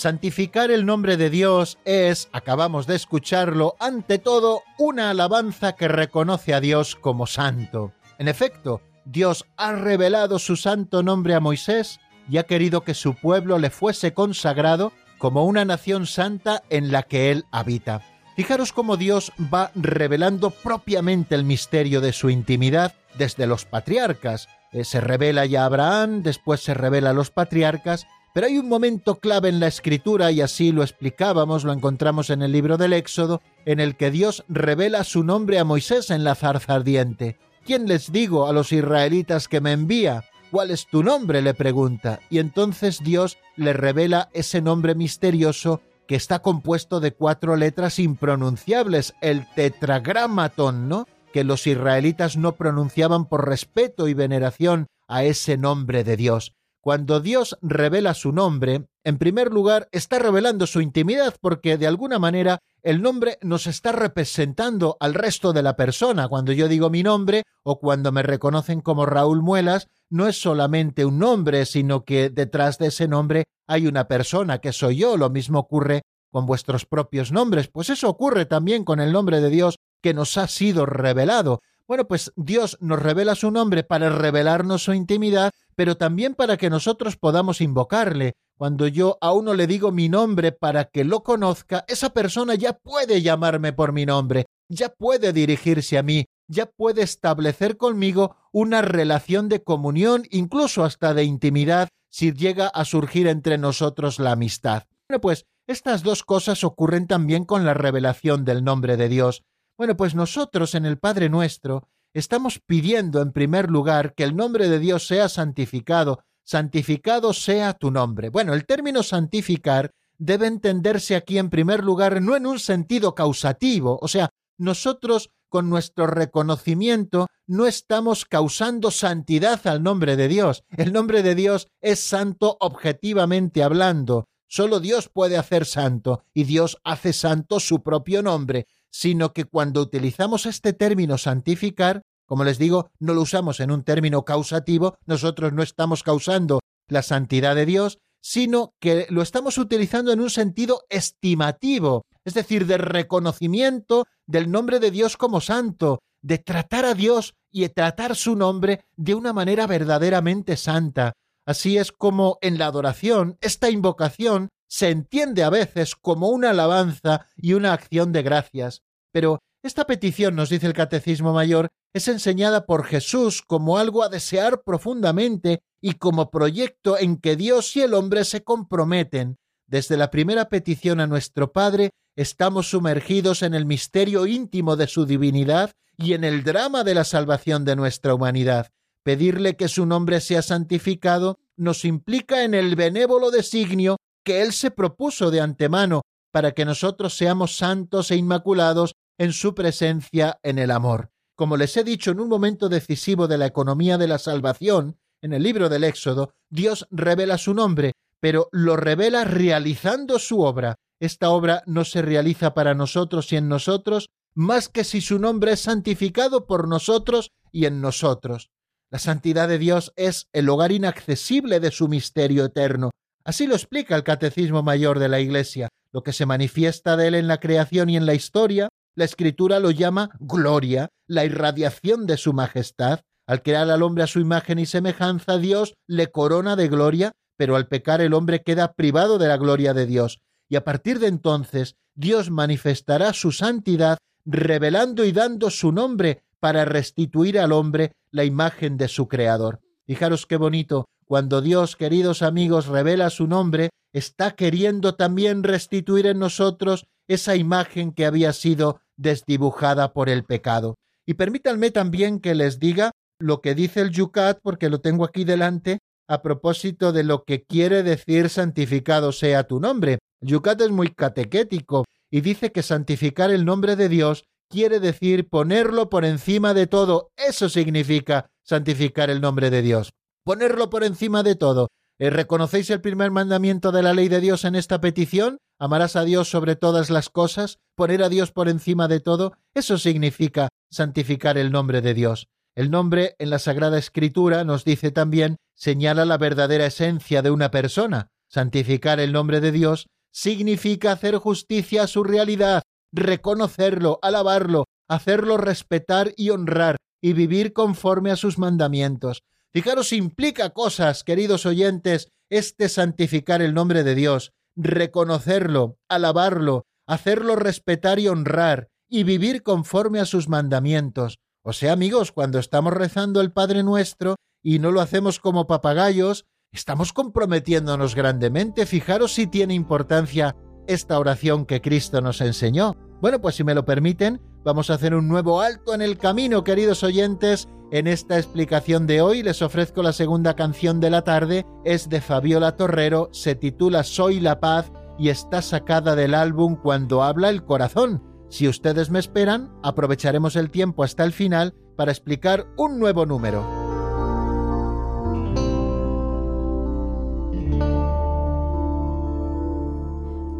Santificar el nombre de Dios es, acabamos de escucharlo, ante todo una alabanza que reconoce a Dios como santo. En efecto, Dios ha revelado su santo nombre a Moisés y ha querido que su pueblo le fuese consagrado como una nación santa en la que él habita. Fijaros cómo Dios va revelando propiamente el misterio de su intimidad desde los patriarcas. Eh, se revela ya a Abraham, después se revela a los patriarcas, pero hay un momento clave en la escritura, y así lo explicábamos, lo encontramos en el libro del Éxodo, en el que Dios revela su nombre a Moisés en la zarza ardiente. ¿Quién les digo a los israelitas que me envía? ¿Cuál es tu nombre? le pregunta. Y entonces Dios le revela ese nombre misterioso que está compuesto de cuatro letras impronunciables, el tetragramatón, ¿no? Que los israelitas no pronunciaban por respeto y veneración a ese nombre de Dios. Cuando Dios revela su nombre, en primer lugar está revelando su intimidad porque de alguna manera el nombre nos está representando al resto de la persona. Cuando yo digo mi nombre o cuando me reconocen como Raúl Muelas, no es solamente un nombre, sino que detrás de ese nombre hay una persona que soy yo. Lo mismo ocurre con vuestros propios nombres. Pues eso ocurre también con el nombre de Dios que nos ha sido revelado. Bueno, pues Dios nos revela su nombre para revelarnos su intimidad, pero también para que nosotros podamos invocarle. Cuando yo a uno le digo mi nombre para que lo conozca, esa persona ya puede llamarme por mi nombre, ya puede dirigirse a mí, ya puede establecer conmigo una relación de comunión, incluso hasta de intimidad, si llega a surgir entre nosotros la amistad. Bueno, pues estas dos cosas ocurren también con la revelación del nombre de Dios. Bueno, pues nosotros en el Padre nuestro estamos pidiendo en primer lugar que el nombre de Dios sea santificado, santificado sea tu nombre. Bueno, el término santificar debe entenderse aquí en primer lugar no en un sentido causativo, o sea, nosotros con nuestro reconocimiento no estamos causando santidad al nombre de Dios. El nombre de Dios es santo objetivamente hablando. Solo Dios puede hacer santo y Dios hace santo su propio nombre sino que cuando utilizamos este término santificar, como les digo, no lo usamos en un término causativo, nosotros no estamos causando la santidad de Dios, sino que lo estamos utilizando en un sentido estimativo, es decir, de reconocimiento del nombre de Dios como santo, de tratar a Dios y tratar su nombre de una manera verdaderamente santa. Así es como en la adoración, esta invocación se entiende a veces como una alabanza y una acción de gracias, pero esta petición, nos dice el Catecismo Mayor, es enseñada por Jesús como algo a desear profundamente y como proyecto en que Dios y el hombre se comprometen. Desde la primera petición a nuestro Padre estamos sumergidos en el misterio íntimo de su divinidad y en el drama de la salvación de nuestra humanidad. Pedirle que su nombre sea santificado nos implica en el benévolo designio que Él se propuso de antemano para que nosotros seamos santos e inmaculados en su presencia en el amor. Como les he dicho en un momento decisivo de la economía de la salvación, en el libro del Éxodo, Dios revela su nombre, pero lo revela realizando su obra. Esta obra no se realiza para nosotros y en nosotros, más que si su nombre es santificado por nosotros y en nosotros. La santidad de Dios es el hogar inaccesible de su misterio eterno, Así lo explica el Catecismo Mayor de la Iglesia. Lo que se manifiesta de él en la creación y en la historia, la Escritura lo llama gloria, la irradiación de su majestad. Al crear al hombre a su imagen y semejanza, Dios le corona de gloria, pero al pecar el hombre queda privado de la gloria de Dios. Y a partir de entonces, Dios manifestará su santidad, revelando y dando su nombre para restituir al hombre la imagen de su Creador. Fijaros qué bonito, cuando Dios, queridos amigos, revela su nombre, está queriendo también restituir en nosotros esa imagen que había sido desdibujada por el pecado. Y permítanme también que les diga lo que dice el Yucat, porque lo tengo aquí delante, a propósito de lo que quiere decir santificado sea tu nombre. El Yucat es muy catequético y dice que santificar el nombre de Dios quiere decir ponerlo por encima de todo. Eso significa santificar el nombre de Dios. Ponerlo por encima de todo. Eh, ¿Reconocéis el primer mandamiento de la ley de Dios en esta petición? Amarás a Dios sobre todas las cosas, poner a Dios por encima de todo. Eso significa santificar el nombre de Dios. El nombre en la Sagrada Escritura nos dice también, señala la verdadera esencia de una persona. Santificar el nombre de Dios significa hacer justicia a su realidad, reconocerlo, alabarlo, hacerlo respetar y honrar, y vivir conforme a sus mandamientos. Fijaros, implica cosas, queridos oyentes, este santificar el nombre de Dios, reconocerlo, alabarlo, hacerlo respetar y honrar, y vivir conforme a sus mandamientos. O sea, amigos, cuando estamos rezando el Padre nuestro y no lo hacemos como papagayos, estamos comprometiéndonos grandemente. Fijaros si tiene importancia esta oración que Cristo nos enseñó. Bueno, pues si me lo permiten, vamos a hacer un nuevo alto en el camino, queridos oyentes, en esta explicación de hoy les ofrezco la segunda canción de la tarde, es de Fabiola Torrero, se titula Soy la paz y está sacada del álbum Cuando habla el corazón. Si ustedes me esperan, aprovecharemos el tiempo hasta el final para explicar un nuevo número.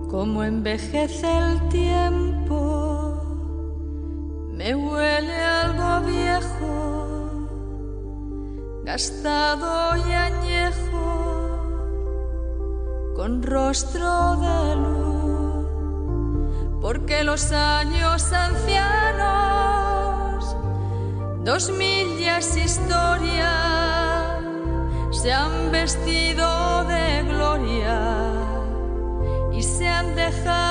Como envejece el tiempo, me huele algo viejo gastado y añejo, con rostro de luz, porque los años ancianos, dos millas historia, se han vestido de gloria y se han dejado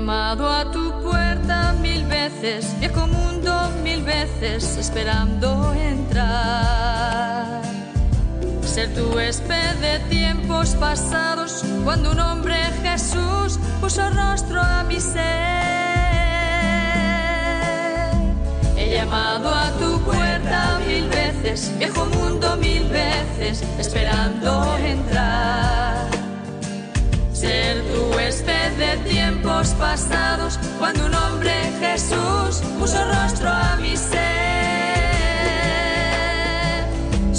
llamado a tu puerta mil veces, viejo mundo mil veces, esperando entrar. Ser tu huésped de tiempos pasados, cuando un hombre Jesús puso rostro a mi ser. He llamado a tu puerta mil veces, viejo mundo mil veces, esperando entrar ser tu huésped de tiempos pasados, cuando un hombre Jesús puso rostro a mi ser.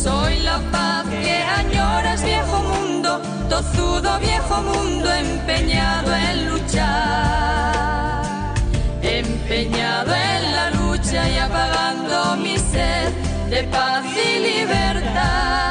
Soy la paz que añoras, viejo mundo, tozudo viejo mundo, empeñado en luchar, empeñado en la lucha y apagando mi sed de paz y libertad.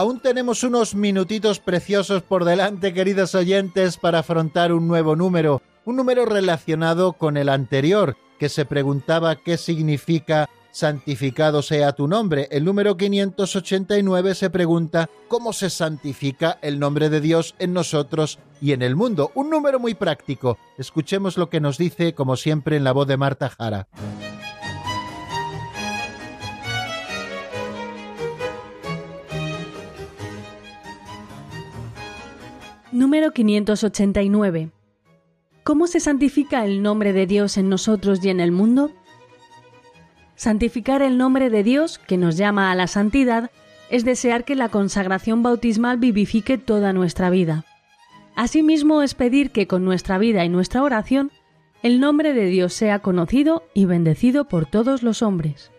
Aún tenemos unos minutitos preciosos por delante, queridos oyentes, para afrontar un nuevo número, un número relacionado con el anterior, que se preguntaba qué significa santificado sea tu nombre. El número 589 se pregunta cómo se santifica el nombre de Dios en nosotros y en el mundo. Un número muy práctico. Escuchemos lo que nos dice, como siempre, en la voz de Marta Jara. Número 589. ¿Cómo se santifica el nombre de Dios en nosotros y en el mundo? Santificar el nombre de Dios, que nos llama a la santidad, es desear que la consagración bautismal vivifique toda nuestra vida. Asimismo es pedir que con nuestra vida y nuestra oración el nombre de Dios sea conocido y bendecido por todos los hombres.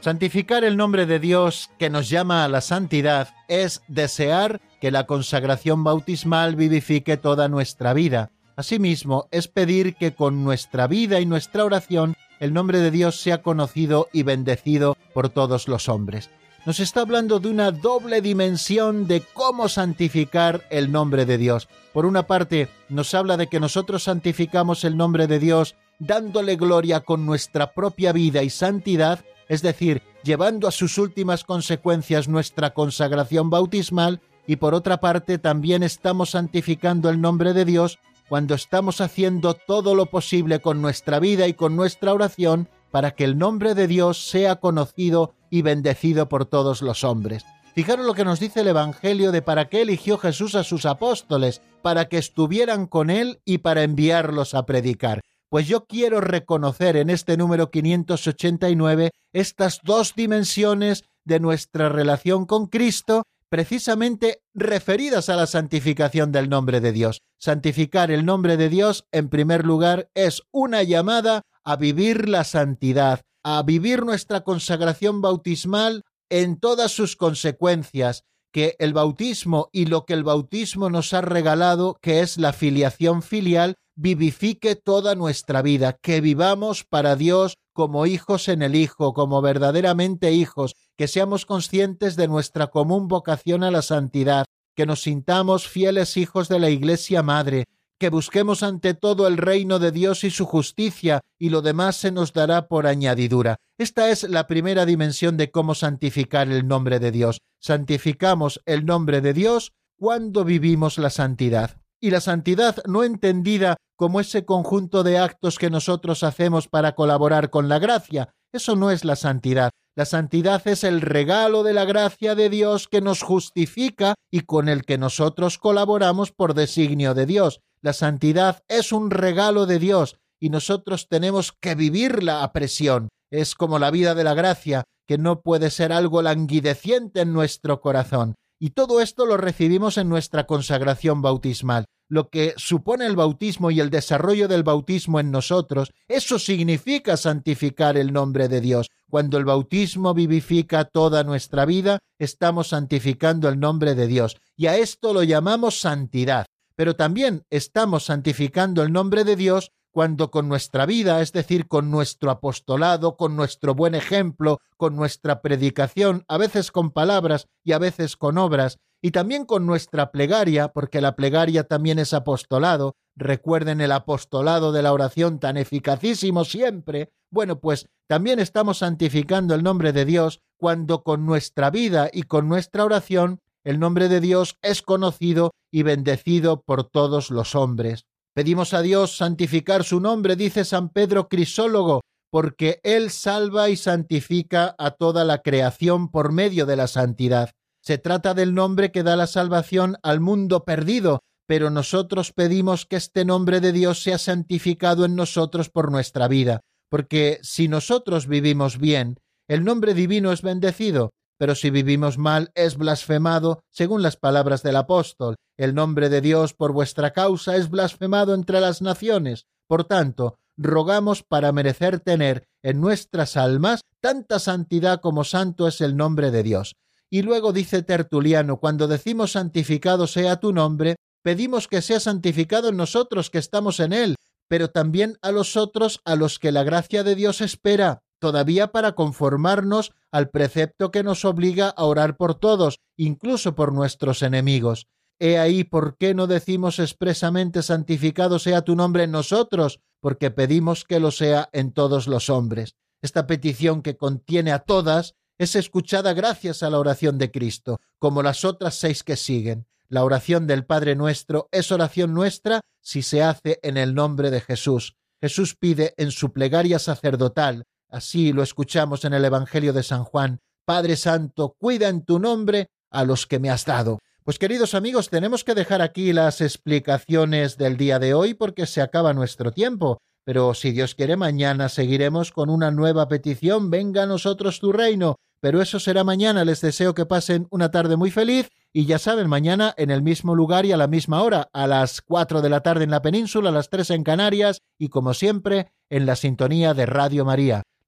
Santificar el nombre de Dios que nos llama a la santidad es desear que la consagración bautismal vivifique toda nuestra vida. Asimismo, es pedir que con nuestra vida y nuestra oración el nombre de Dios sea conocido y bendecido por todos los hombres. Nos está hablando de una doble dimensión de cómo santificar el nombre de Dios. Por una parte, nos habla de que nosotros santificamos el nombre de Dios dándole gloria con nuestra propia vida y santidad, es decir, llevando a sus últimas consecuencias nuestra consagración bautismal, y por otra parte también estamos santificando el nombre de Dios cuando estamos haciendo todo lo posible con nuestra vida y con nuestra oración para que el nombre de Dios sea conocido y bendecido por todos los hombres. Fijaros lo que nos dice el Evangelio de para qué eligió Jesús a sus apóstoles, para que estuvieran con él y para enviarlos a predicar. Pues yo quiero reconocer en este número 589 estas dos dimensiones de nuestra relación con Cristo, precisamente referidas a la santificación del nombre de Dios. Santificar el nombre de Dios, en primer lugar, es una llamada a vivir la santidad, a vivir nuestra consagración bautismal en todas sus consecuencias, que el bautismo y lo que el bautismo nos ha regalado, que es la filiación filial, vivifique toda nuestra vida, que vivamos para Dios como hijos en el Hijo, como verdaderamente hijos, que seamos conscientes de nuestra común vocación a la santidad, que nos sintamos fieles hijos de la Iglesia Madre, que busquemos ante todo el reino de Dios y su justicia, y lo demás se nos dará por añadidura. Esta es la primera dimensión de cómo santificar el nombre de Dios. Santificamos el nombre de Dios cuando vivimos la santidad. Y la santidad no entendida como ese conjunto de actos que nosotros hacemos para colaborar con la gracia. Eso no es la santidad. La santidad es el regalo de la gracia de Dios que nos justifica y con el que nosotros colaboramos por designio de Dios. La santidad es un regalo de Dios y nosotros tenemos que vivirla a presión. Es como la vida de la gracia, que no puede ser algo languideciente en nuestro corazón. Y todo esto lo recibimos en nuestra consagración bautismal. Lo que supone el bautismo y el desarrollo del bautismo en nosotros, eso significa santificar el nombre de Dios. Cuando el bautismo vivifica toda nuestra vida, estamos santificando el nombre de Dios. Y a esto lo llamamos santidad. Pero también estamos santificando el nombre de Dios cuando con nuestra vida, es decir, con nuestro apostolado, con nuestro buen ejemplo, con nuestra predicación, a veces con palabras y a veces con obras, y también con nuestra plegaria, porque la plegaria también es apostolado, recuerden el apostolado de la oración tan eficacísimo siempre, bueno, pues también estamos santificando el nombre de Dios cuando con nuestra vida y con nuestra oración el nombre de Dios es conocido y bendecido por todos los hombres. Pedimos a Dios santificar su nombre, dice San Pedro Crisólogo, porque Él salva y santifica a toda la creación por medio de la santidad. Se trata del nombre que da la salvación al mundo perdido, pero nosotros pedimos que este nombre de Dios sea santificado en nosotros por nuestra vida, porque si nosotros vivimos bien, el nombre divino es bendecido, pero si vivimos mal es blasfemado, según las palabras del apóstol. El nombre de Dios por vuestra causa es blasfemado entre las naciones. Por tanto, rogamos para merecer tener en nuestras almas tanta santidad como santo es el nombre de Dios. Y luego dice Tertuliano, cuando decimos santificado sea tu nombre, pedimos que sea santificado en nosotros que estamos en él, pero también a los otros a los que la gracia de Dios espera, todavía para conformarnos al precepto que nos obliga a orar por todos, incluso por nuestros enemigos. He ahí por qué no decimos expresamente santificado sea tu nombre en nosotros, porque pedimos que lo sea en todos los hombres. Esta petición que contiene a todas es escuchada gracias a la oración de Cristo, como las otras seis que siguen. La oración del Padre nuestro es oración nuestra si se hace en el nombre de Jesús. Jesús pide en su plegaria sacerdotal Así lo escuchamos en el Evangelio de San Juan. Padre Santo, cuida en tu nombre a los que me has dado. Pues queridos amigos, tenemos que dejar aquí las explicaciones del día de hoy porque se acaba nuestro tiempo. Pero si Dios quiere, mañana seguiremos con una nueva petición. Venga a nosotros tu reino. Pero eso será mañana. Les deseo que pasen una tarde muy feliz. Y ya saben, mañana en el mismo lugar y a la misma hora, a las cuatro de la tarde en la península, a las tres en Canarias y como siempre, en la sintonía de Radio María.